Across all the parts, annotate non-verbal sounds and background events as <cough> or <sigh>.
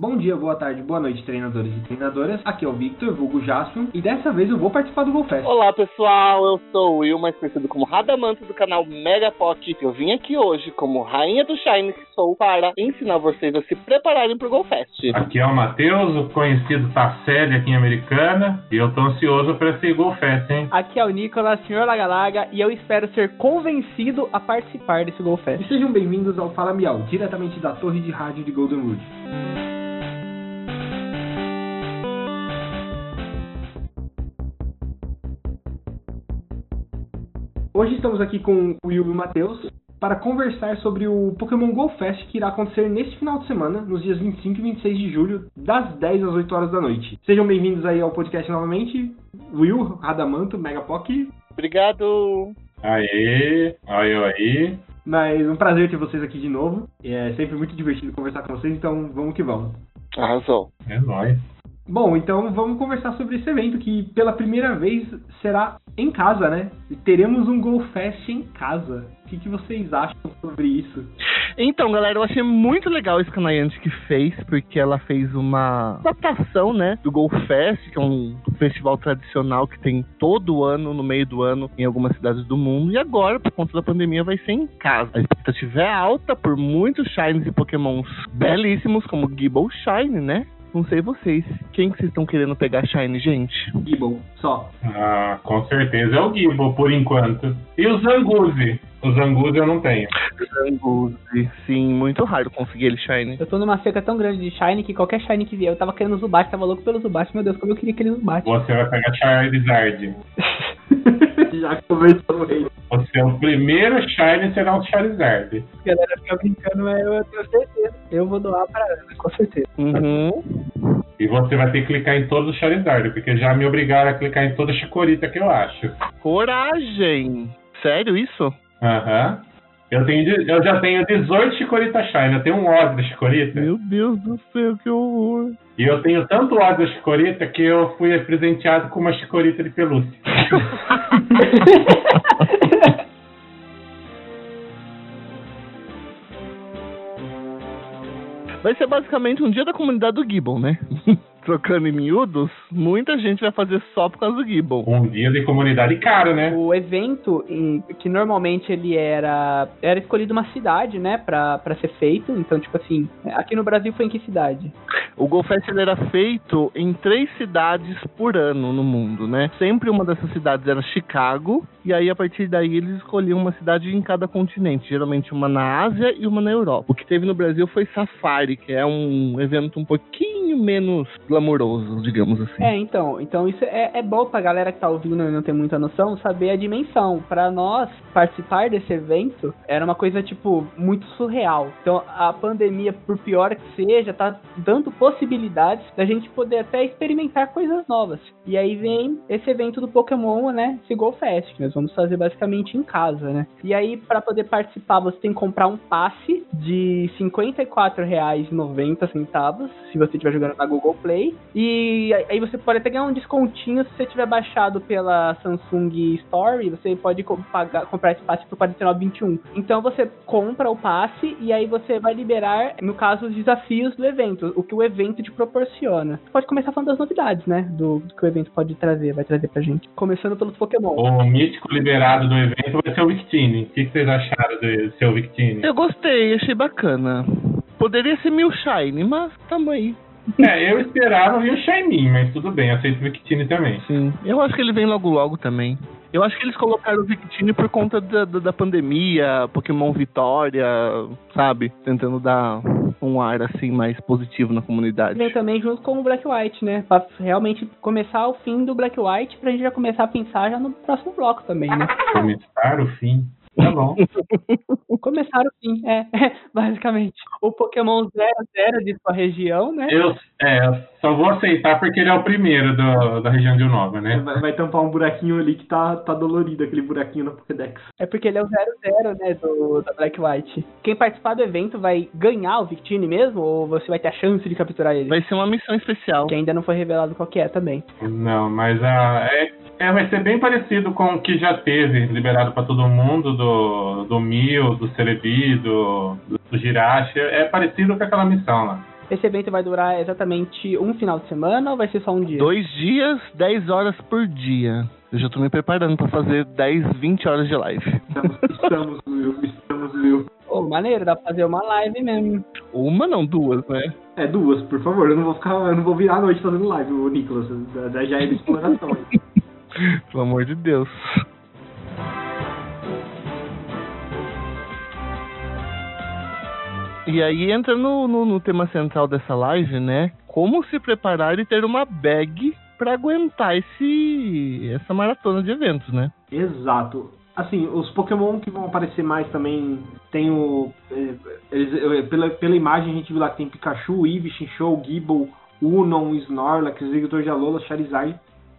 Bom dia, boa tarde, boa noite, treinadores e treinadoras. Aqui é o Victor, vulgo Jaspion, e dessa vez eu vou participar do GolFest. Olá pessoal, eu sou o Will, mais conhecido como Radamanto do canal Mega Pocket. Eu vim aqui hoje como rainha do Shine que sou para ensinar vocês a se prepararem pro GolFest. Aqui é o Matheus, o conhecido Tasselli aqui em Americana, e eu tô ansioso para esse GolFest, hein? Aqui é o Nicolas, senhor Lagalaga, e eu espero ser convencido a participar desse GolFest. E sejam bem-vindos ao Fala Miau, diretamente da torre de rádio de Goldenwood. Hoje estamos aqui com o Will e o Matheus para conversar sobre o Pokémon Go Fest que irá acontecer neste final de semana, nos dias 25 e 26 de julho, das 10 às 8 horas da noite. Sejam bem-vindos aí ao podcast novamente. Will, Radamanto, Megapock. Obrigado! Aê, aí, aí. Mas um prazer ter vocês aqui de novo. É sempre muito divertido conversar com vocês, então vamos que vamos. Arrasou. É nóis. Bom, então vamos conversar sobre esse evento que pela primeira vez será em casa, né? Teremos um Go Fest em casa. O que, que vocês acham sobre isso? Então, galera, eu achei muito legal esse canaiante que fez, porque ela fez uma adaptação, né, do Go Fest, que é um festival tradicional que tem todo ano, no meio do ano, em algumas cidades do mundo. E agora, por conta da pandemia, vai ser em casa. A expectativa é alta por muitos Shines e Pokémons belíssimos, como Gible Shine, né? Não sei vocês. Quem que vocês estão querendo pegar Shine, gente? Gible, só. Ah, com certeza é o Gible, por enquanto. E o Zanguzi? O Zanguzi eu não tenho. Zanguzi. Sim, muito raro conseguir ele Shine. Eu tô numa seca tão grande de Shine que qualquer Shine que vier, eu tava querendo Zubat, tava louco pelo Zubat. Meu Deus, como eu queria aquele Zubat. Você vai pegar Charizard. <laughs> Já começou aí. Você é o primeiro Shine será um Charizard. A galera fica brincando, mas eu tenho certeza. Eu vou doar pra Ana, com certeza. Uhum. E você vai ter que clicar em todos os Charizard, porque já me obrigaram a clicar em toda a Chikorita que eu acho. Coragem! Sério isso? Aham. Eu, tenho, eu já tenho 18 Chikorita Shine, eu tenho um ódio da Chikorita. Meu Deus do céu, que horror. E eu tenho tanto ódio da Chikorita que eu fui presenteado com uma Chikorita de pelúcia. <laughs> Vai ser basicamente um dia da comunidade do Gibbon, né? <laughs> Trocando em miúdos, muita gente vai fazer só por causa do Gibbon. Um dia de comunidade caro, né? O evento, que normalmente ele era era escolhido uma cidade, né, pra, pra ser feito. Então, tipo assim, aqui no Brasil foi em que cidade? O GoFest ele era feito em três cidades por ano no mundo, né? Sempre uma dessas cidades era Chicago, e aí a partir daí eles escolhiam uma cidade em cada continente, geralmente uma na Ásia e uma na Europa. O que teve no Brasil foi Safari, que é um evento um pouquinho menos glamouroso, digamos assim. É, então, então isso é, é bom pra galera que tá ouvindo e não tem muita noção saber a dimensão. Pra nós participar desse evento era uma coisa tipo muito surreal. Então a pandemia, por pior que seja, tá dando possibilidades da gente poder até experimentar coisas novas. E aí vem esse evento do Pokémon, né? Go Fest, que nós vamos fazer basicamente em casa, né? E aí pra poder participar você tem que comprar um passe de R$ 54,90 se você estiver jogando na Google Play. E aí você pode até ganhar um descontinho se você tiver baixado pela Samsung Store. Você pode pagar- comprar esse passe por R$ 49,21. Então você compra o passe e aí você vai liberar, no caso, os desafios do evento, o que o evento te proporciona. Você pode começar falando das novidades, né? Do, do que o evento pode trazer, vai trazer pra gente. Começando pelos Pokémon. O mítico liberado do evento vai ser o Victini. O que que vocês acharam do seu Victini? Eu gostei, achei bacana. Poderia ser mil Shine, mas tamo aí. É, eu esperava vir o Shiny, mas tudo bem, aceito o Victini também. Sim. Eu acho que ele vem logo logo também. Eu acho que eles colocaram o Victini por conta da, da, da pandemia, Pokémon Vitória, sabe? Tentando dar um ar assim mais positivo na comunidade. Vem também junto com o Black White, né? Pra realmente começar o fim do Black White pra gente já começar a pensar já no próximo bloco também, né? Começar o fim. Tá bom. <laughs> Começar o fim, é, basicamente. O Pokémon 00 de sua região, né? Eu é, só vou aceitar porque ele é o primeiro do- da região de Unova, né? Vai, vai tampar um buraquinho ali que tá, tá dolorido, aquele buraquinho no Pokédex. É porque ele é o 00, né, do, da Black White. Quem participar do evento vai ganhar o Victini mesmo? Ou você vai ter a chance de capturar ele? Vai ser uma missão especial. Que ainda não foi revelado qual que é também. Não, mas a, é, é, vai ser bem parecido com o que já teve liberado pra todo mundo do, do Mil, do Celebi, do, do, Jirachi. É parecido com aquela missão lá. Esse evento vai durar exatamente um final de semana ou vai ser só um dia? Dois dias, 10 horas por dia. Eu já tô me preparando pra fazer 10, 20 horas de live. Estamos, estamos, Will, estamos, Will. Ô, maneiro, dá pra fazer uma live mesmo. Uma não, duas, né? É, duas, por favor. Eu não vou ficar, eu não vou virar a noite fazendo live, o Nicolas. Já- Já é de exploração. <laughs> Pelo amor de Deus. E aí entra no, no, no tema central dessa live, né? Como se preparar e ter uma bag pra aguentar esse essa maratona de eventos, né? Exato. Assim, os Pokémon que vão aparecer mais também tem o. eh, eles- eh, pela, pela imagem a gente viu lá que tem Pikachu, Eevee, Chinchou, Gible, Unon, Snorlax, Executor de Alola, Charizard,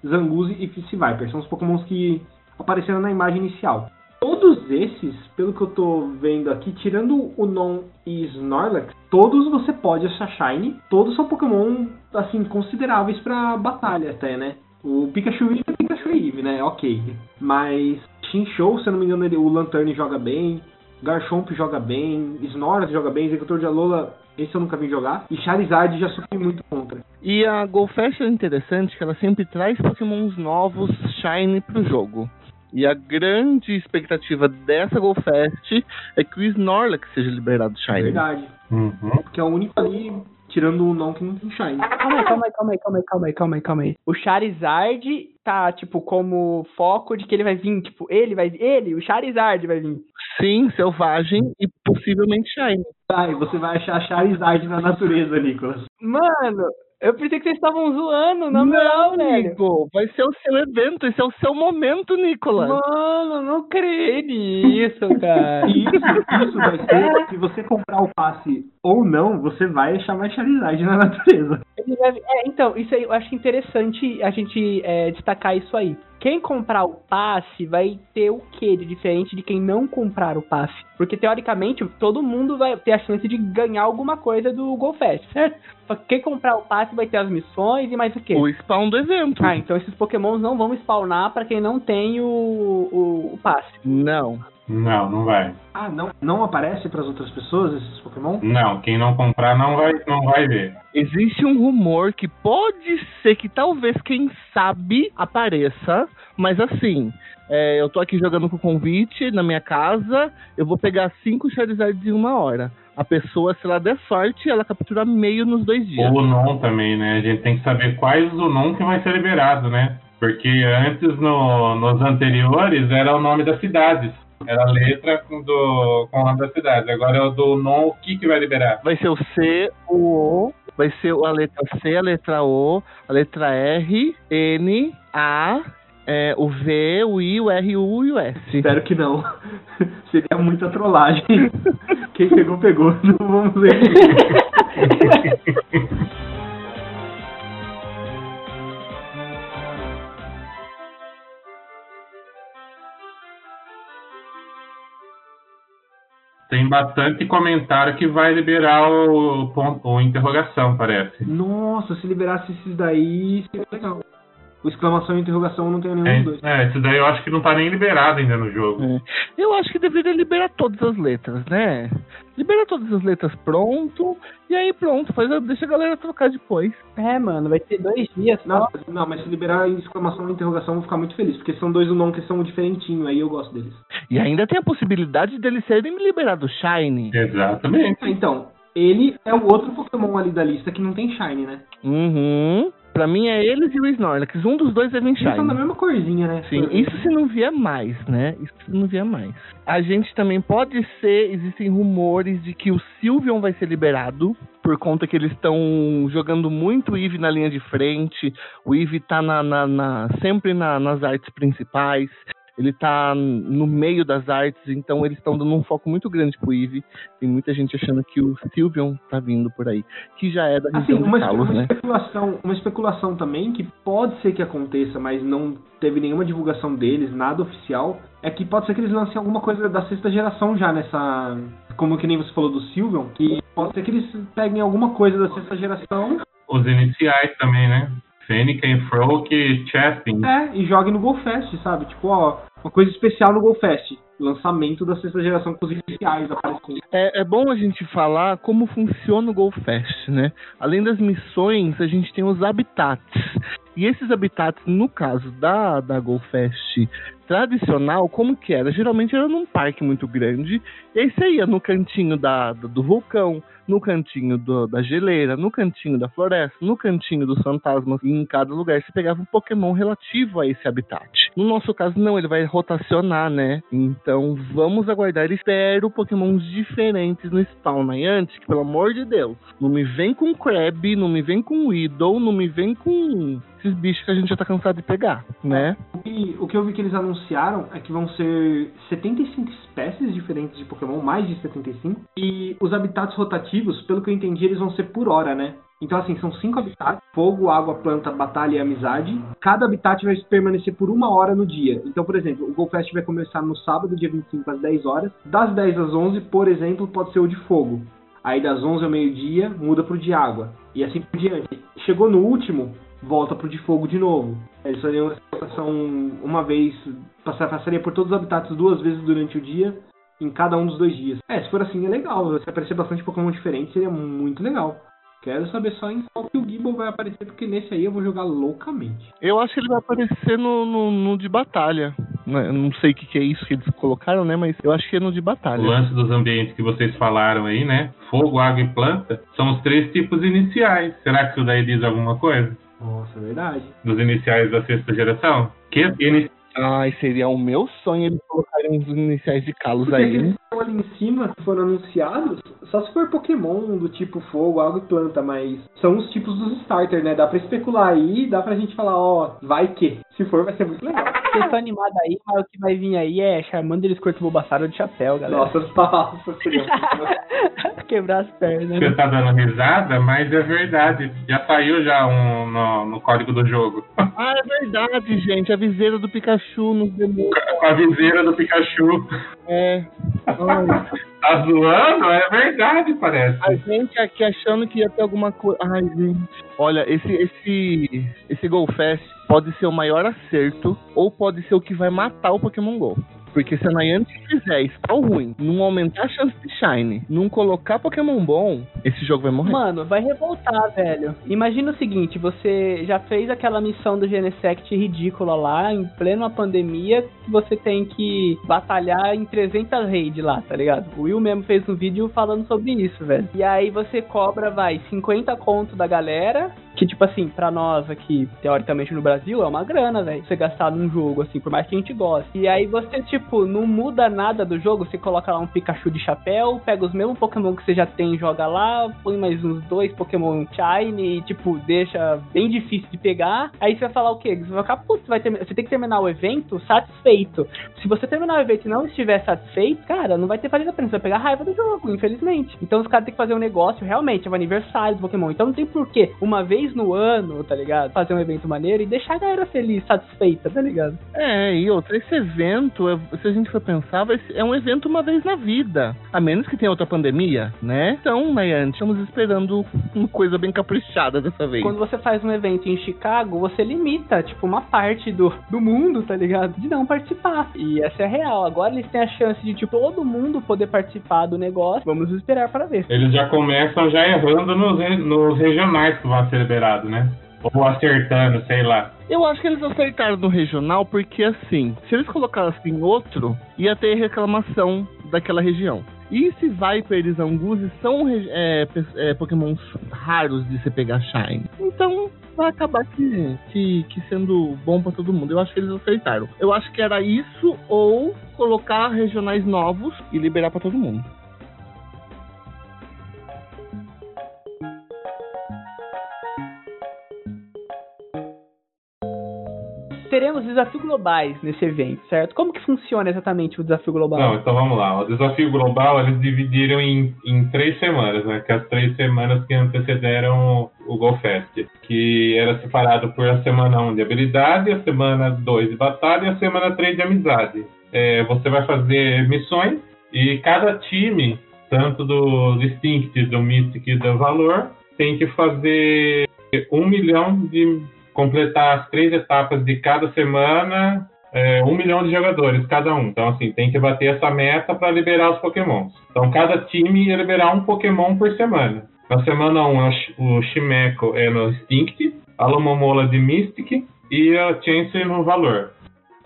Zanguzi e Fist Viper. São os Pokémons que apareceram na imagem inicial. Todos esses, pelo que eu tô vendo aqui, tirando o Non e Snorlax, todos você pode achar Shiny. Todos são Pokémon, assim, consideráveis pra batalha até, né? O Pikachu Eevee é Pikachu Eevee, né? Ok. Mas Shinchou, se eu não me engano, ele, o Lantern joga bem. Garchomp joga bem. Snorlax joga bem. Executor de Alola, esse eu nunca vi jogar. E Charizard já sofri muito contra. E a GoFest é interessante que ela sempre traz pokémons novos, shiny pro jogo. E a grande expectativa dessa GoFest é que o Snorlax seja liberado shiny. Verdade. Uhum. Porque é o único ali, tirando o não que não tem Shine. Calma aí, calma aí, calma aí, calma aí, calma aí, calma aí, calma aí. O Charizard tá, tipo, como foco de que ele vai vir, tipo, ele vai ele, o Charizard vai vir. Sim, selvagem e possivelmente shiny. Tá, e você vai achar Charizard na natureza, Nicolas. Mano, eu pensei que vocês estavam zoando, na moral, velho. Nico, vai ser o seu evento, esse é o seu momento, Nicolas. Mano, não creio nisso, <laughs> cara. Isso, isso vai ser, se você comprar o passe ou não, você vai achar mais Charizard na natureza. É, então, isso aí eu acho interessante a gente é, destacar isso aí. Quem comprar o passe vai ter o que de diferente de quem não comprar o passe? Porque teoricamente todo mundo vai ter a chance de ganhar alguma coisa do GoFest, certo? Só que quem comprar o passe vai ter as missões e mais o quê? O spawn do evento. Ah, então esses pokémons não vão spawnar pra quem não tem o, o, o passe. Não. Não, não vai. Ah, não, não aparece pras outras pessoas esses Pokémon? Não, quem não comprar não vai, não vai ver. Existe um rumor que pode ser que talvez, quem sabe, apareça, mas assim, é, eu tô aqui jogando com convite na minha casa, eu vou pegar cinco Charizards em uma hora. A pessoa, se ela der sorte, ela captura meio nos dois dias. Ou o non também, né? A gente tem que saber quais o non que vai ser liberado, né? Porque antes, no, nos anteriores, era o nome das cidades. Era a letra com, do, com o nome das cidades. Agora é o do non, o que, que vai liberar? Vai ser o C, o O, vai ser a letra C, a letra O, a letra R, N, A, é, o V, o I, o R, o U e o S. Espero que não. <laughs> Seria muita trollagem. <laughs> Quem pegou, pegou. <laughs> Não vamos ver. Tem bastante comentário que vai liberar o, ponto, o interrogação, parece. Nossa, se liberasse esses daí, seria legal. O exclamação e interrogação eu não tenho nenhum dos dois. É, esse daí eu acho que não tá nem liberado ainda no jogo. É. Eu acho que deveria liberar todas as letras, né? Libera todas as letras pronto, e aí pronto, faz, a- deixa a galera trocar depois. É, mano, vai ter dois dias Não, não, mas se liberar exclamação e interrogação, eu vou ficar muito feliz, porque são dois do não que são diferentinhos, aí eu gosto deles. E ainda tem a possibilidade deles serem liberados Shine. Exatamente. Ah, então, ele é o outro Pokémon ali da lista que não tem Shine, né? Uhum. Pra mim é eles e o Snorlax. Um dos dois deve vir Eles são da Shine. mesma corzinha, né? Sim, isso se não vier mais, né? Isso se não vier mais. A gente também pode ser, existem rumores de que o Sylveon vai ser liberado, por conta que eles estão jogando muito o Eevee na linha de frente. O Eevee tá na, na- na- sempre na- nas artes principais. Ele tá no meio das artes, então eles estão dando um foco muito grande pro Eevee. Tem muita gente achando que o Sylveon tá vindo por aí. Que já é da Assim, região uma, de Kalos, uma né? especulação, uma especulação também que pode ser que aconteça, mas não teve nenhuma divulgação deles, nada oficial, é que pode ser que eles lancem alguma coisa da sexta geração já nessa, como que nem você falou do Sylveon, que pode ser que eles peguem alguma coisa da sexta geração, Os iniciais também, né? Fennekin, Froak e Chespin. é, e joguem no GoFest, sabe? Tipo, ó, uma coisa especial no GoFest. lançamento da sexta geração com os iniciais aparecendo. É, é bom a gente falar como funciona o Go Fest, né? Além das missões, a gente tem os habitats. E esses habitats, no caso da, da Go Fest tradicional, como que era? Geralmente era num parque muito grande, e aí você ia no cantinho da, do vulcão, no cantinho do, da geleira, no cantinho da floresta, no cantinho dos fantasmas, e em cada lugar você pegava um Pokémon relativo a esse habitat. No nosso caso, não, ele vai rotacionar, né? Então vamos aguardar. Espero Pokémons diferentes no Spawn Niantic, que pelo amor de Deus, não me vem com Crab, não me vem com Widow, não me vem com esses bichos que a gente já tá cansado de pegar, né? E o que eu vi que eles anunciaram é que vão ser 75 espécies diferentes de Pokémon, mais de 75. E os habitats rotativos, pelo que eu entendi, eles vão ser por hora, né? Então, assim, são cinco habitats: fogo, água, planta, batalha e amizade. Cada habitat vai permanecer por uma hora no dia. Então, por exemplo, o GoFest vai começar no sábado, dia 25, às 10 horas. Das 10 às 11, por exemplo, pode ser o de fogo. Aí, das 11 ao meio-dia, muda pro de água. E assim por diante. Chegou no último, volta pro de fogo de novo. Eles fariam são uma vez, passaria por todos os habitats duas vezes durante o dia, em cada um dos dois dias. É, se for assim é legal, se aparecer bastante Pokémon diferente seria muito legal. Quero saber só em qual que o Gimbal vai aparecer, porque nesse aí eu vou jogar loucamente. Eu acho que ele vai aparecer no, no, no de batalha. Né, eu não sei o que, que, é isso que eles colocaram, né? Mas eu acho que é no de batalha. O lance dos ambientes que vocês falaram aí, né? Fogo, água e planta, são os três tipos iniciais. Será que isso daí diz alguma coisa? Nossa, é verdade. Dos iniciais da sexta geração? Que Ai, seria o meu sonho eles colocarem os iniciais de Kalos Porque aí. <laughs> estão ali em cima, que foram anunciados, só se for Pokémon do tipo fogo, água e planta, mas são os tipos dos starter, né? Dá pra especular aí, dá pra gente falar, ó, vai que. Se for, vai ser muito legal. Vocês estão animados aí, mas o que vai vir aí é Charmander, Squirtle, Bulbasaur de chapéu, galera. Nossa, nossa, <laughs> Quebrar as pernas, Você tá dando risada, mas é verdade. Já saiu já um no, no código do jogo. <laughs> Ah, é verdade, gente. A viseira do Pikachu nos demônios. A viseira do Pikachu. É. <laughs> Tá zoando? É verdade, parece. a gente aqui achando que ia ter alguma coisa. Ai, gente. Olha, esse, esse, esse Go Fest pode ser o maior acerto ou pode ser o que vai matar o Pokémon GO. Porque se a Niantic fizer Spawn ruim, não aumentar a chance de Shine, não colocar Pokémon bom, esse jogo vai morrer. Mano, vai revoltar, velho. Imagina o seguinte, você já fez aquela missão do Genesect ridícula lá, em plena pandemia, que você tem que batalhar em 300 raids lá, tá ligado? O Will mesmo fez um vídeo falando sobre isso, velho. E aí você cobra, vai, 50 conto da galera, que tipo assim, pra nós aqui, teoricamente no Brasil, é uma grana, velho. Você gastar num jogo, assim, por mais que a gente goste. E aí você, tipo, não muda nada do jogo, você coloca lá um Pikachu de chapéu, pega os mesmos Pokémon que você já tem joga lá, põe mais uns dois Pokémon Shine e, tipo, deixa bem difícil de pegar. Aí você vai falar o quê? Você vai ficar, putz, ter... você tem que terminar o evento satisfeito. Se você terminar o evento e não estiver satisfeito, cara, não vai ter valido a pena. Você vai pegar raiva do jogo, infelizmente. Então os caras têm que fazer um negócio, realmente, é o aniversário do Pokémon. Então não tem porquê, uma vez no ano, tá ligado? Fazer um evento maneiro e deixar a galera feliz, satisfeita, tá ligado? É, e outra, esse evento, é- se a gente for pensar, vai ser- é um evento uma vez na vida. A menos que tenha outra pandemia, né? Então, Nayane, estamos esperando uma coisa bem caprichada dessa vez. Quando você faz um evento em Chicago, você limita, tipo, uma parte do, do mundo, tá ligado? De não participar. E essa é a real. Agora eles têm a chance de, tipo, todo mundo poder participar do negócio. Vamos esperar para ver. Eles já começam já errando nos, nos regionais que vão ser liberados, né? Ou acertando, sei lá. Eu acho que eles acertaram no regional porque, assim, se eles colocassem outro, ia ter reclamação daquela região. E se Viper e Zanguzi são é, é, pokémons raros de você pegar Shine. Então vai acabar que, que, que sendo bom pra todo mundo. Eu acho que eles acertaram. Eu acho que era isso ou colocar regionais novos e liberar pra todo mundo. Teremos desafios globais nesse evento, certo? Como que funciona exatamente o desafio global? Não, então vamos lá. O desafio global eles dividiram em, em três semanas, né? Que as três semanas que antecederam o GoFest. Que era separado por a semana 1 de habilidade, a semana 2 de batalha e a semana 3 de amizade. É, você vai fazer missões e cada time, tanto do Distinct, do Mystic e do Valor, tem que fazer um milhão de completar as três etapas de cada semana é, um milhão de jogadores cada um. Então, assim, tem que bater essa meta para liberar os pokémons. Então, cada time ia liberar um pokémon por semana. Na semana 1, um, o Shimeco é no Instinct, a Lomomola de Mystic e a Chansey no Valor.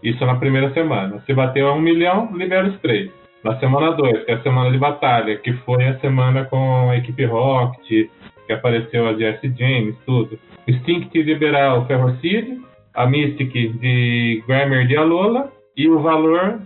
Isso na primeira semana. Se bateu a um milhão, libera os três. Na semana 2, que é a semana de batalha, que foi a semana com a equipe Rocket, que apareceu a Jesse James, tudo. Instinct liberar o Ferrocid, a Mystic de Grammar de Alola e o Valor,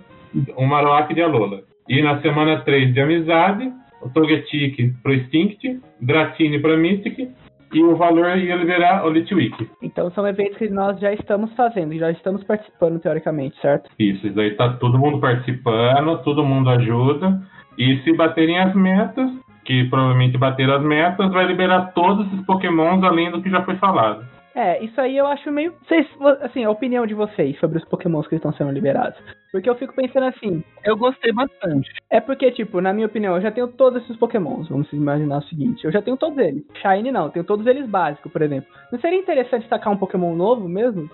o Marowak de Alola. E na semana 3 de Amizade, o Togetic pro Instinct, Dratini para Mystic e o valor ia liberar o Litwick. Então são eventos que nós já estamos fazendo, já estamos participando teoricamente, certo? Isso, isso daí tá todo mundo participando, todo mundo ajuda. E se baterem as metas, que provavelmente bater as metas, vai liberar todos esses pokémons além do que já foi falado. É, isso aí eu acho meio. Vocês, assim, a opinião de vocês sobre os pokémons que estão sendo liberados. Porque eu fico pensando assim. Eu gostei bastante. É porque, tipo, na minha opinião, eu já tenho todos esses pokémons. Vamos imaginar o seguinte: eu já tenho todos eles. Shine não, tenho todos eles básicos, por exemplo. Não seria interessante sacar um pokémon novo mesmo?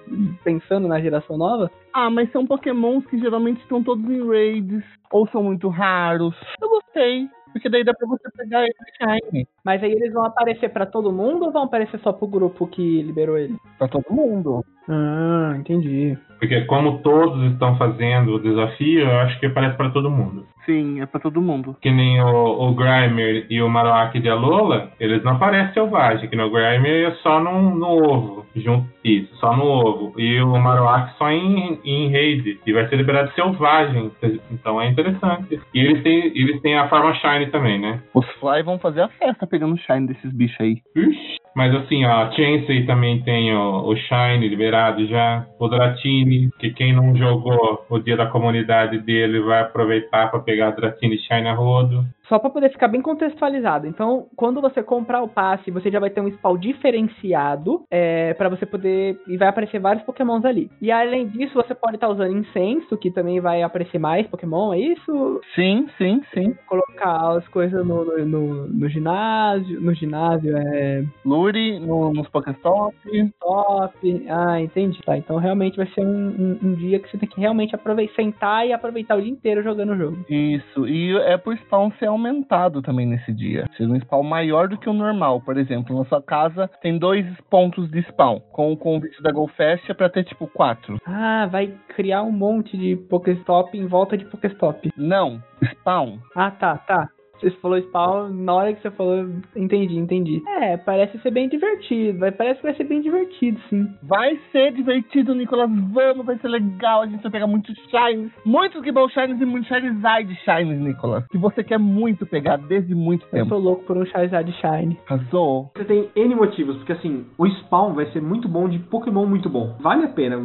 Pensando na geração nova? Ah, mas são pokémons que geralmente estão todos em raids. Ou são muito raros. Eu gostei. Porque daí dá pra você pegar ele Shine. Mas aí eles vão aparecer para todo mundo ou vão aparecer só pro grupo que liberou ele? Pra todo mundo. Ah, entendi. Porque como todos estão fazendo o desafio, eu acho que aparece para todo mundo. Sim, é pra todo mundo. Que nem o, o Grimer e o Marowak de Alola, eles não aparecem selvagem, que no Grimer é só no, no ovo. Junto, isso, só no ovo. E o Marowak só em, em raid. E vai ser liberado selvagem. Então é interessante. E eles têm, eles têm a forma Shine também, né? Os Fly vão fazer a festa pegando o Shine desses bichos aí. Ixi. Mas assim, ó, a Chansey também tem o, o Shine liberado já. O Dratini, que quem não jogou o dia da comunidade dele vai aproveitar para pegar Dratini Shine a rodo. Só para poder ficar bem contextualizado. Então, quando você comprar o passe, você já vai ter um spawn diferenciado é, para você poder. E vai aparecer vários pokémons ali. E além disso, você pode estar tá usando incenso, que também vai aparecer mais pokémon, é isso? Sim, sim, sim. Colocar as coisas no, no, no, no ginásio. No ginásio é. Lure, no, nos Pokéstop. Top. Ah, entendi. Tá, então realmente vai ser um, um, um, dia que você tem que realmente aproveitar, sentar e aproveitar o dia inteiro jogando o jogo. Isso. E é por spawn ser aumentado também nesse dia. Ser um spawn maior do que o normal. Por exemplo, na sua casa tem dois pontos de spawn. Com o convite da GoFest é pra ter tipo quatro. Ah, vai criar um monte de Pokéstop em volta de Pokéstop. Não, spawn. Ah, tá, tá. Você falou spawn, na hora que você falou, entendi, entendi. É, parece ser bem divertido. Vai, parece que vai ser bem divertido, sim. Vai ser divertido, Nicolas. Vamos, vai ser legal. A gente vai pegar muitos shines. Muitos Gibble Shines e muitos Charizard Shines, Nicolas. Que você quer muito pegar desde muito tempo. Eu tô louco por um Charizard Shine. Arrasou. Você tem N motivos, porque assim, o spawn vai ser muito bom de Pokémon muito bom. Vale a pena.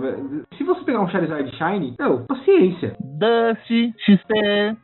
Se você pegar um Charizard Shine, meu, paciência. Dust, XP.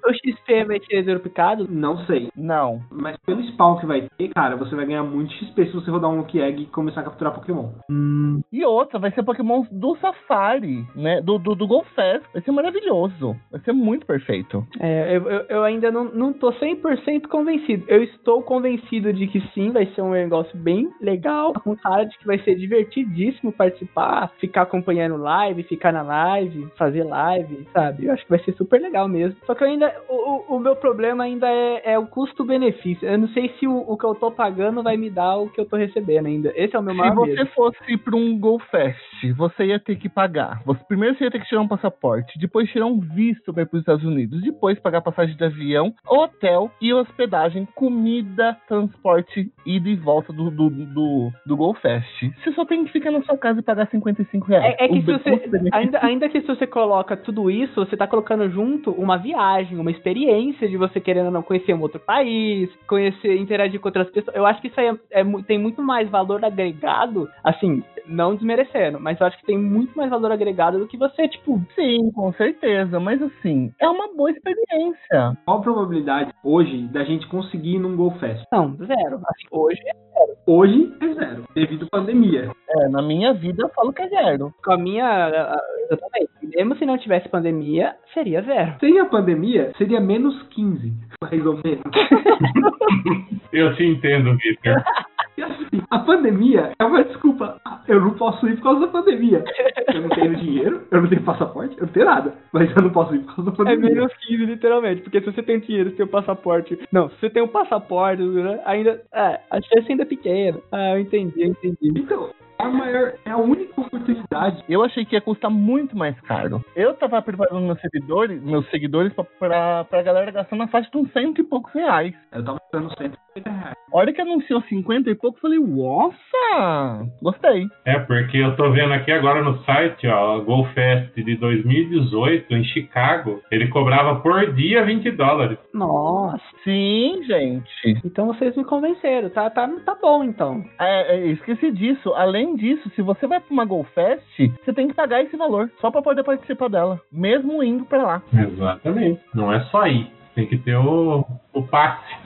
O XP vai ser duplicado? Não sei. Não. Mas pelo spawn que vai ter, cara, você vai ganhar muito XP se você rodar um Lucky Egg e começar a capturar Pokémon. Hum. E outra, vai ser Pokémon do Safari, né? Do, do, do Golf Fest. Vai ser maravilhoso. Vai ser muito perfeito. É, eu, eu, eu ainda não, não tô 100% convencido. Eu estou convencido de que sim, vai ser um negócio bem legal. Com cara de que vai ser divertidíssimo participar, ficar acompanhando live, ficar na live, fazer live, sabe? Eu acho que vai ser super legal mesmo. Só que eu ainda. O, o, o meu problema ainda é, é o custo-benefício. Eu não sei se o, o, que eu tô pagando vai me dar o que eu tô recebendo ainda. Esse é o meu maior Se você medo. fosse pra um GoFest, você ia ter que pagar. Você, primeiro você ia ter que tirar um passaporte, depois tirar um visto para ir pros Estados Unidos, depois pagar passagem de avião, hotel e hospedagem, comida, transporte, ida e volta do, do, do, do GoFest. Você só tem que ficar na sua casa e pagar 55 reais. É, é que O se você, ainda, ainda que se você coloca tudo isso, você tá colocando junto uma viagem, uma experiência de você querendo não conhecer um outro país, conhecer, interagir com outras pessoas. Eu acho que isso aí é, é tem muito mais valor agregado, assim, não desmerecendo, mas eu acho que tem muito mais valor agregado do que você, tipo, Sim, com certeza. Mas assim, é uma boa experiência. Qual a probabilidade hoje da gente conseguir ir num Go Fest? não, zero. Assim, hoje, Hoje é zero, devido à pandemia. É, na minha vida eu falo que é zero. com a minha. Exatamente. Mesmo se não tivesse pandemia, seria zero. Sem a pandemia, seria menos 15, mais ou menos. <laughs> Eu te entendo, Victor. E assim, a pandemia é uma desculpa. Eu não posso ir por causa da pandemia. Eu não tenho dinheiro, eu não tenho passaporte, eu não tenho nada. Mas eu não posso ir por causa da É pandemia. menos 15, literalmente. Porque se você tem dinheiro, se tem o passaporte. Não, se você tem o passaporte, né, ainda. É, a chance ainda é pequena. Ah, eu entendi, eu entendi. Então, é a maior, é a única oportunidade. Eu achei que ia custar muito mais caro. Eu tava preparando meus seguidores, meus seguidores pra, pra, pra galera gastar na faixa de uns cento e poucos reais. Eu tava dando 150 reais. A hora que anunciou 50 e pouco, eu falei, nossa! Gostei. É, porque eu tô vendo aqui agora no site, ó, GoFest de 2018, em Chicago, ele cobrava por dia 20 dólares. Nossa. Sim, gente. Então vocês me convenceram. Tá, tá, tá bom, então. É, é, esqueci disso. Além disso, se você vai pra uma GoFest, você tem que pagar esse valor só pra poder participar dela, mesmo indo pra lá. Exatamente. Não é só ir. Tem que ter o, o passe.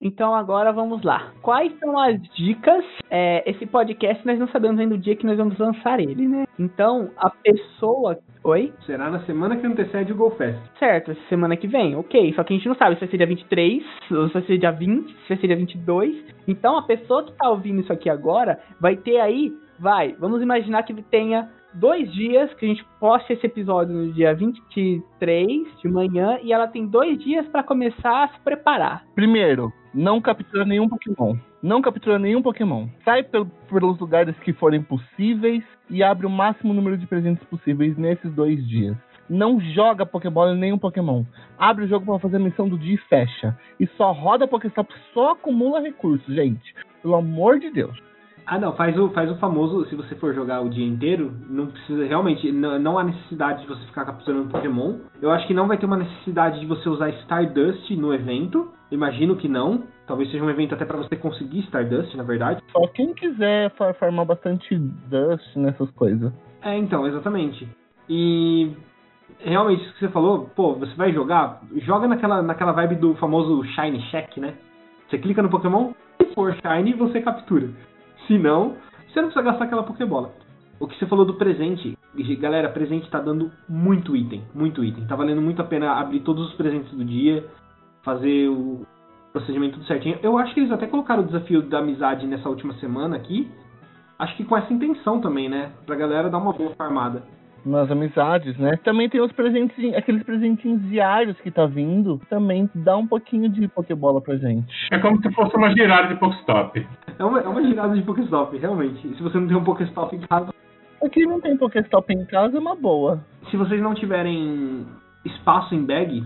Então agora vamos lá. Quais são as dicas? É, esse podcast nós não sabemos ainda o dia que nós vamos lançar ele, né? Então a pessoa. Oi? Será na semana que antecede o GoFest. Certo, essa semana que vem, ok. Só que a gente não sabe se vai ser dia 23, ou se vai ser dia 20, se vai ser dia 22. Então a pessoa que tá ouvindo isso aqui agora vai ter aí, vai, vamos imaginar que ele tenha dois dias que a gente poste esse episódio no dia 23 de manhã e ela tem dois dias pra começar a se preparar. Primeiro, não captura nenhum Pokémon. Não captura nenhum Pokémon. Sai pel- pelos lugares que forem possíveis e abre o máximo número de presentes possíveis nesses dois dias. Não joga Pokébola em nenhum Pokémon. Abre o jogo pra fazer a missão do dia e fecha. E só roda Pokéstop, só acumula recursos, gente. Pelo amor de Deus. Ah, não, faz o, faz o famoso, se você for jogar o dia inteiro, não precisa, realmente, não, não há necessidade de você ficar capturando Pokémon. Eu acho que não vai ter uma necessidade de você usar Stardust no evento. Imagino que não. Talvez seja um evento até pra você conseguir Stardust, na verdade. Só quem quiser fa- farmar bastante Dust nessas coisas. É, então, exatamente. E realmente isso que você falou, pô, você vai jogar, joga naquela, naquela vibe do famoso Shine Check, né? Você clica no Pokémon, se for Shine, você captura. Se não, você não precisa gastar aquela Pokébola. O que você falou do presente, galera, presente tá dando muito item, muito item. Tá valendo muito a pena abrir todos os presentes do dia, fazer o procedimento tudo certinho. Eu acho que eles até colocaram o desafio da amizade nessa última semana aqui. Acho que com essa intenção também, né? Pra galera dar uma boa farmada. Nas amizades, né? Também tem os presentes, aqueles presentinhos diários que tá vindo. Também dá um pouquinho de Pokébola pra gente. É como se fosse uma girada de Pokestop. É uma, é uma girada de Pokéstop, realmente. Se você não tem um Pokéstop em casa. Aqui não tem Pokéstop em casa, é uma boa. Se vocês não tiverem espaço em bag,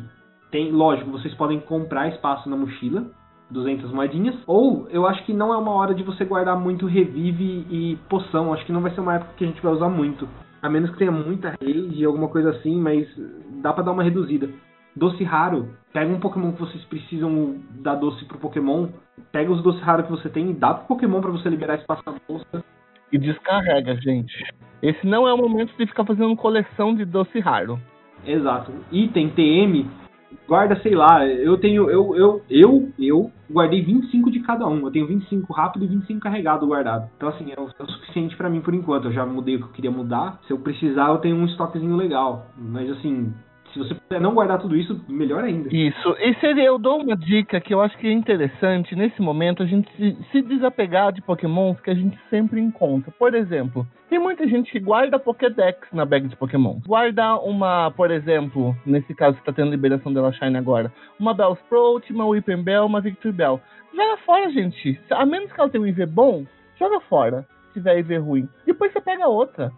tem, lógico, vocês podem comprar espaço na mochila, 200 moedinhas. Ou eu acho que não é uma hora de você guardar muito revive e poção. Acho que não vai ser uma época que a gente vai usar muito. A menos que tenha muita rage, alguma coisa assim, mas dá pra dar uma reduzida. Doce raro, pega um Pokémon que vocês precisam dar doce pro Pokémon, pega os doces raros que você tem e dá pro Pokémon pra você liberar espaço na bolsa. E descarrega, gente. Esse não é o momento de ficar fazendo coleção de doce raro. Exato. Item TM, guarda, sei lá, eu tenho. Eu, eu, eu, eu guardei 25 de cada um. Eu tenho 25 rápido e 25 carregado guardado. Então, assim, é o, é o suficiente pra mim por enquanto. Eu já mudei o que eu queria mudar. Se eu precisar, eu tenho um estoquezinho legal. Mas, assim, se você puder não guardar tudo isso, melhor ainda. Isso. E seria, eu dou uma dica que eu acho que é interessante nesse momento a gente se, se desapegar de Pokémons que a gente sempre encontra. Por exemplo, tem muita gente que guarda Pokédex na bag de Pokémon. Guarda uma, por exemplo, nesse caso que tá tendo liberação dela Shine agora, uma Bellsprout, uma Whipping Bell, uma Victory Bell. Joga fora, gente. A menos que ela tenha um IV bom, joga fora. Se tiver IV ruim. Depois você pega outra.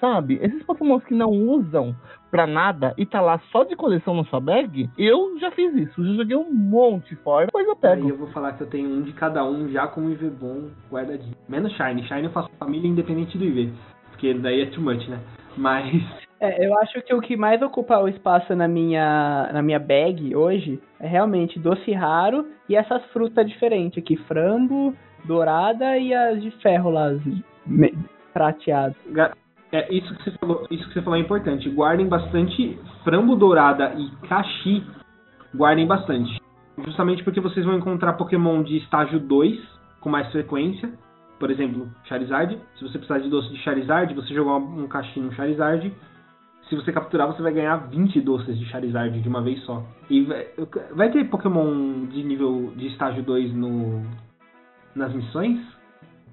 Sabe? Esses Pokémons que não usam pra nada e tá lá só de coleção na sua bag, eu já fiz isso. Já joguei um monte fora, depois eu Aí pego. eu vou falar que eu tenho um de cada um já com o IV bom guardadinho. Menos Shine. Shine eu faço família independente do IV. Porque daí é too much, né? Mas. <laughs> É, eu acho que o que mais ocupa o espaço na minha, na minha bag hoje é realmente doce raro e essas frutas diferentes aqui, frambo, dourada e as de ferro lá, as prateadas. É, isso que você falou, isso que você falou é importante. Guardem bastante frambo dourada e caxi. Guardem bastante. Justamente porque vocês vão encontrar Pokémon de estágio 2 com mais frequência. Por exemplo, Charizard. Se você precisar de doce de Charizard, você jogar um caxi no Charizard. se você capturar, você vai ganhar 20 doces de Charizard de uma vez só. E vai, vai ter Pokémon de nível de estágio 2 no, nas missões?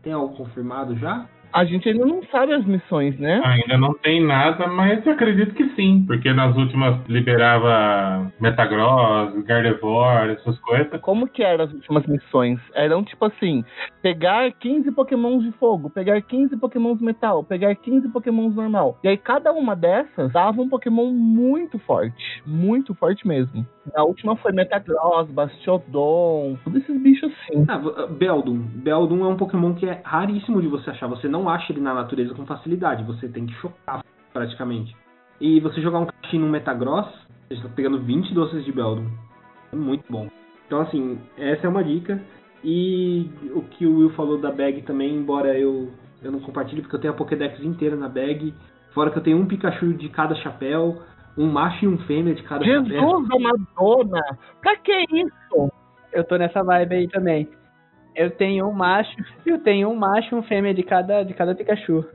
Tem algo confirmado já? A gente ainda não sabe as missões, né? Ainda não tem nada, mas eu acredito que sim, porque nas últimas liberava Metagross, Gardevoir, essas coisas. Como que eram as últimas missões? Eram tipo assim, pegar 15 pokémons de fogo, pegar 15 pokémons metal, pegar 15 pokémons normal. E aí cada uma dessas dava um pokémon muito forte, muito forte mesmo. A última foi Metagross, Bastiodon, todos esses bichos assim. Ah, Beldum. Beldum é um Pokémon que é raríssimo de você achar. Você não acha ele na natureza com facilidade. Você tem que chocar, praticamente. E você jogar um caixinho no Metagross, você está pegando 20 doces de Beldum. É muito bom. Então, assim, essa é uma dica. E o que o Will falou da bag também, embora eu, eu não compartilhe, porque eu tenho a Pokédex inteira na bag. Fora que eu tenho um Pikachu de cada chapéu, um macho e um fêmea de cada chapéu. Jesus Madonna! Pra que isso? Eu tô nessa vibe aí também. Eu tenho um macho, eu tenho um macho e um fêmea de cada, de cada Pikachu.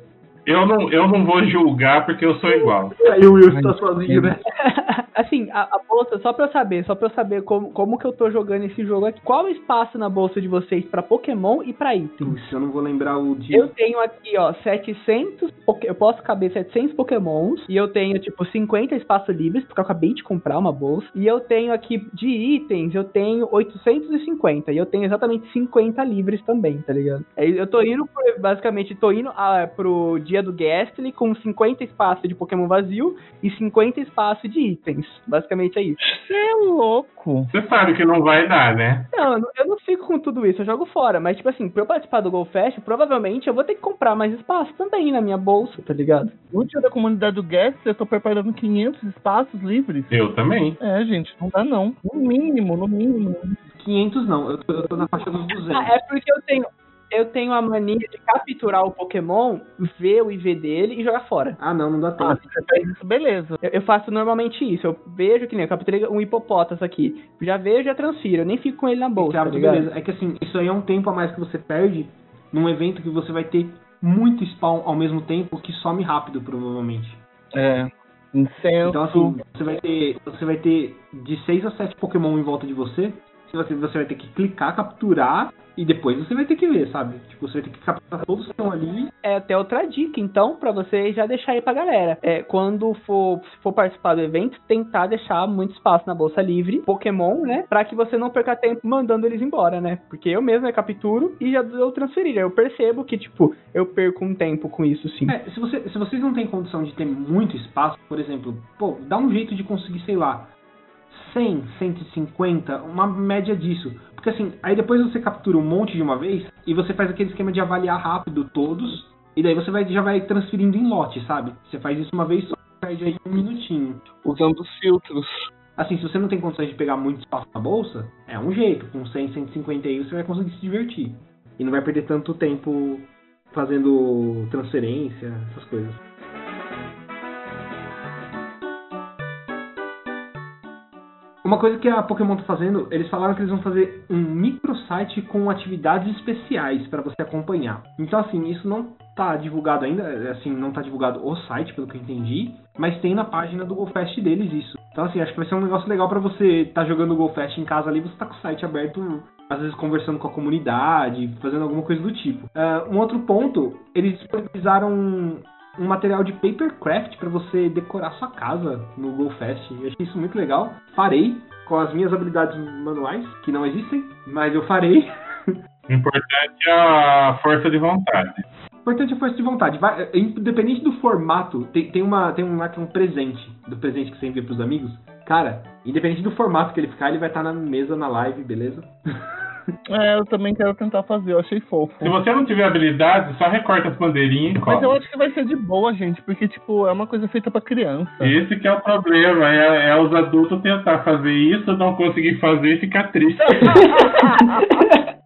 Eu não, eu não vou julgar porque eu sou igual. Aí o Will está sozinho, né? <laughs> assim, a, a bolsa, só pra eu saber, só pra eu saber como, como que eu tô jogando esse jogo aqui. Qual o espaço na bolsa de vocês pra Pokémon e pra itens? Puxa, eu não vou lembrar o dia. Eu tenho aqui, ó, 700, poké- eu posso caber 700 pokémons, e eu tenho, tipo, 50 espaços livres, porque eu acabei de comprar uma bolsa, e eu tenho aqui, de itens, eu tenho 850, e eu tenho exatamente 50 livres também, tá ligado? Aí Eu tô indo, pro- basicamente, tô indo ah, pro dia do Gastly com 50 espaços de Pokémon vazio e 50 espaços de itens. Basicamente é isso. Você é louco. Você sabe que não vai dar, né? Não, eu não- eu não fico com tudo isso, eu jogo fora. Mas, tipo assim, pra eu participar do GoFest, provavelmente eu vou ter que comprar mais espaço também na minha bolsa, tá ligado? No dia da comunidade do Guest, eu tô preparando 500 espaços livres. Eu também. É, gente, não dá não. No mínimo, no mínimo. 500 não, eu tô, eu tô na faixa dos 200. Ah, é porque eu tenho, eu tenho a mania de capturar o Pokémon, ver o IV dele e jogar fora. Ah, não, não dá Ah, tempo. se você faz isso, beleza. Eu, eu faço normalmente isso. Eu vejo que nem eu capturei um hipopótamo aqui. Já vejo e já transfiro. Eu nem fico com ele na bolsa. Tá beleza. É que assim, isso aí é um tempo a mais que você perde num evento que você vai ter muito spawn ao mesmo tempo que some rápido, provavelmente. É. Incenso. Então assim, você vai ter. Você vai ter de 6 a 7 Pokémon em volta de você. Você, você vai ter que clicar, capturar e depois você vai ter que ver, sabe? Tipo, você vai ter que capturar todos que estão ali. é até outra dica, então, pra você já deixar aí pra galera. É, quando for, for participar do evento, tentar deixar muito espaço na bolsa livre, Pokémon, né? Pra que você não perca tempo mandando eles embora, né? Porque eu mesmo eu capturo e já dou transferir. Eu percebo que, tipo, eu perco um tempo com isso, sim. É, se, você, se vocês não têm condição de ter muito espaço, por exemplo, pô, dá um jeito de conseguir, sei lá, 100, 150, uma média disso. Porque assim, aí depois você captura um monte de uma vez e você faz aquele esquema de avaliar rápido todos, e daí você vai, já vai transferindo em lote, sabe? Você faz isso uma vez só, perde aí um minutinho. Usando os filtros. Assim, se você não tem condições de pegar muito espaço na bolsa, é um jeito. Com 100, 150 aí você vai conseguir se divertir. E não vai perder tanto tempo fazendo transferência, essas coisas. Uma coisa que a Pokémon tá fazendo, eles falaram que eles vão fazer um microsite com atividades especiais para você acompanhar. Então assim, isso não tá divulgado ainda, assim, não tá divulgado o site, pelo que eu entendi, mas tem na página do GoFest deles isso. Então assim, acho que vai ser um negócio legal para você tá jogando o GoFest em casa ali, você tá com o site aberto, às vezes conversando com a comunidade, fazendo alguma coisa do tipo. Ah, um outro ponto, eles disponibilizaram um, material de papercraft para você decorar sua casa no GoFest. Eu achei isso muito legal. Farei com as minhas habilidades manuais, que não existem, mas eu farei. Importante é a força de vontade. importante é a força de vontade. Vai, é, independente do formato, tem, tem, uma, tem um um presente, do presente que você envia pros amigos. Cara, independente do formato que ele ficar, ele vai estar na mesa, na live, beleza? <laughs> É, eu também quero tentar fazer, eu achei fofo. Se você não tiver habilidade, só recorta as bandeirinhas e Mas eu cola. acho que vai ser de boa, gente, porque, tipo, é uma coisa feita pra criança. Esse que é o problema, é, é os adultos tentar fazer isso, não conseguir fazer e ficar triste. <laughs>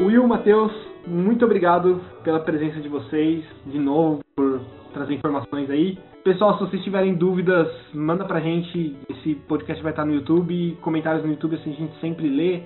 Will, Matheus, muito obrigado pela presença de vocês, de novo, por trazer informações aí. Pessoal, se vocês tiverem dúvidas, manda pra gente. Esse podcast vai estar no YouTube, comentários no YouTube, assim a gente sempre lê.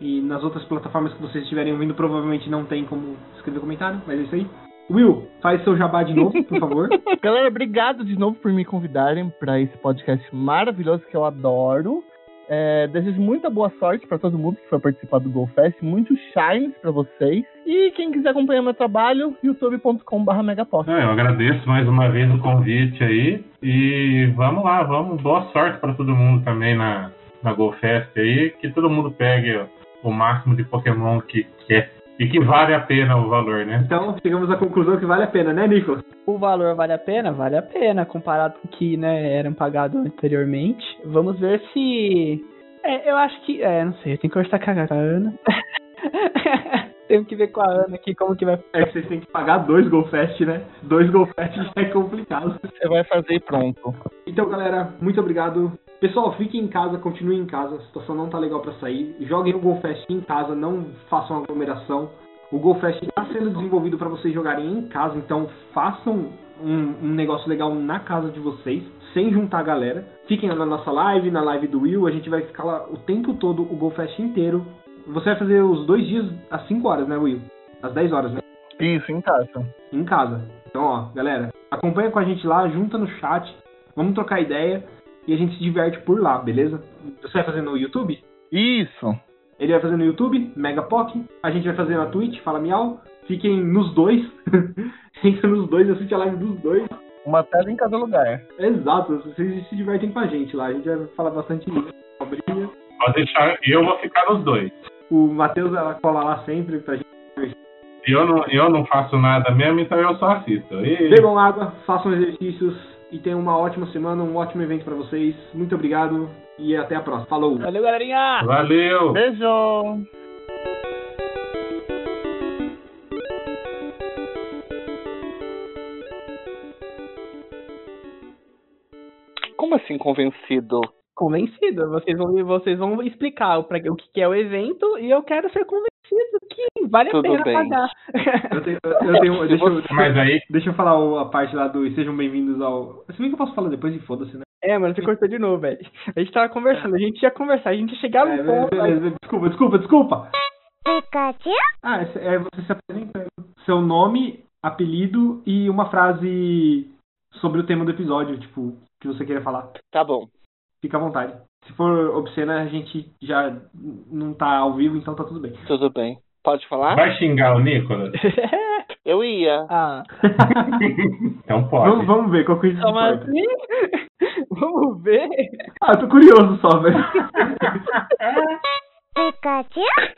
E nas outras plataformas que vocês estiverem ouvindo, provavelmente não tem como escrever comentário, mas é isso aí. Will, faz seu jabá de novo, por favor. <laughs> Galera, obrigado de novo por me convidarem para esse podcast maravilhoso que eu adoro. É, desejo muita boa sorte para todo mundo que foi participar do GoFest, muitos shines para vocês. E quem quiser acompanhar meu trabalho, youtube.com.br megapop. É, eu agradeço mais uma vez o convite aí. E vamos lá, vamos. Boa sorte para todo mundo também na, na GoFest aí. Que todo mundo pegue o máximo de Pokémon que quer. E que vale a pena o valor, né? Então, chegamos à conclusão que vale a pena, né, Nicolas? O valor vale a pena? Vale a pena, comparado com o que né, eram pagados anteriormente. Vamos ver se. É, eu acho que. É, não sei, eu tenho que conversar com a Ana. <laughs> Tenho que ver com a Ana aqui como que vai. É que vocês têm que pagar dois GoFest, né? Dois GoFest já é complicado. Você vai fazer e pronto. Então, galera, muito obrigado. Pessoal, fiquem em casa, continuem em casa. A situação não tá legal para sair. Joguem o GoFest em casa, não façam aglomeração. O GoFest está sendo desenvolvido para vocês jogarem em casa, então façam um, um, negócio legal na casa de vocês, sem juntar a galera. Fiquem na nossa live, na live do Will, a gente vai ficar lá o tempo todo, o GoFest inteiro. Você vai fazer os dois dias às 5 horas, né, Will? Às 10 horas, né? Isso, em casa. Em casa. Então, ó, galera, acompanha com a gente lá, junta no chat, vamos trocar ideia e a gente se diverte por lá, beleza? Você vai fazer no YouTube? Isso. Ele vai fazer no YouTube, Megapoc. A gente vai fazer na Twitch, Fala Miau. Fiquem nos dois. <laughs> Entra nos dois, assiste a live dos dois. Uma tela em cada lugar. Exato, vocês se divertem com a gente lá. A gente vai falar bastante cobrinha. Pode deixar, eu vou ficar nos dois. O Matheus ela cola lá sempre pra gente. Eu não, eu não faço nada mesmo, então eu só assisto. E... Bebam água, façam exercícios e tenham uma ótima semana, um ótimo evento para vocês. Muito obrigado e até a próxima. Falou! Valeu, galerinha! Valeu! Beijo! Como assim convencido? Convencido. Vocês vão, vocês vão explicar pra, o que é o evento e eu quero ser convencido que vale Tudo a pena bem. pagar. Eu tenho, eu tenho <laughs> deixa, eu, Mas aí, deixa eu falar a parte lá do sejam bem-vindos ao. Se bem que eu posso falar depois e foda-se, né? É, mano, você cortou de novo, velho. A gente tava conversando, a gente ia conversar, a gente ia chegar É, no ponto. beleza, beleza. Desculpa, desculpa, desculpa. Ah, esse- é você se apresentando. Seu nome, apelido e uma frase sobre o tema do episódio, tipo, que você queira falar. Tá bom. Fica à vontade. Se for obscena, a gente já não tá ao vivo, então tá tudo bem. Tudo bem. Pode falar? vai xingar o Nicolas? <laughs> Eu ia. ah, <laughs> Então pode. Vamos, vamos ver qual que isso como assim? Vamos ver. Ah, eu tô curioso só, velho. <laughs>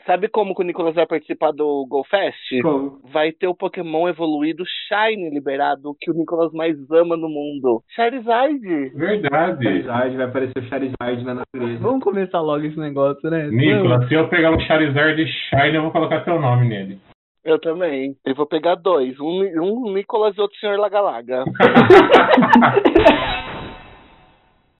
Sabe como que o Nicolas vai participar do GoFest? Como? Vai ter o Pokémon evoluído Shine liberado, que o Nicolas mais ama no mundo. Charizard. Verdade. Charizard, vai aparecer o Charizard na natureza. Vamos começar logo esse negócio, né? Nicolas, se eu pegar um Charizard Shine, eu vou colocar teu nome nele. Eu também. Eu vou pegar dois. Um, um Nicolas e outro Senhor Lagalaga. <laughs>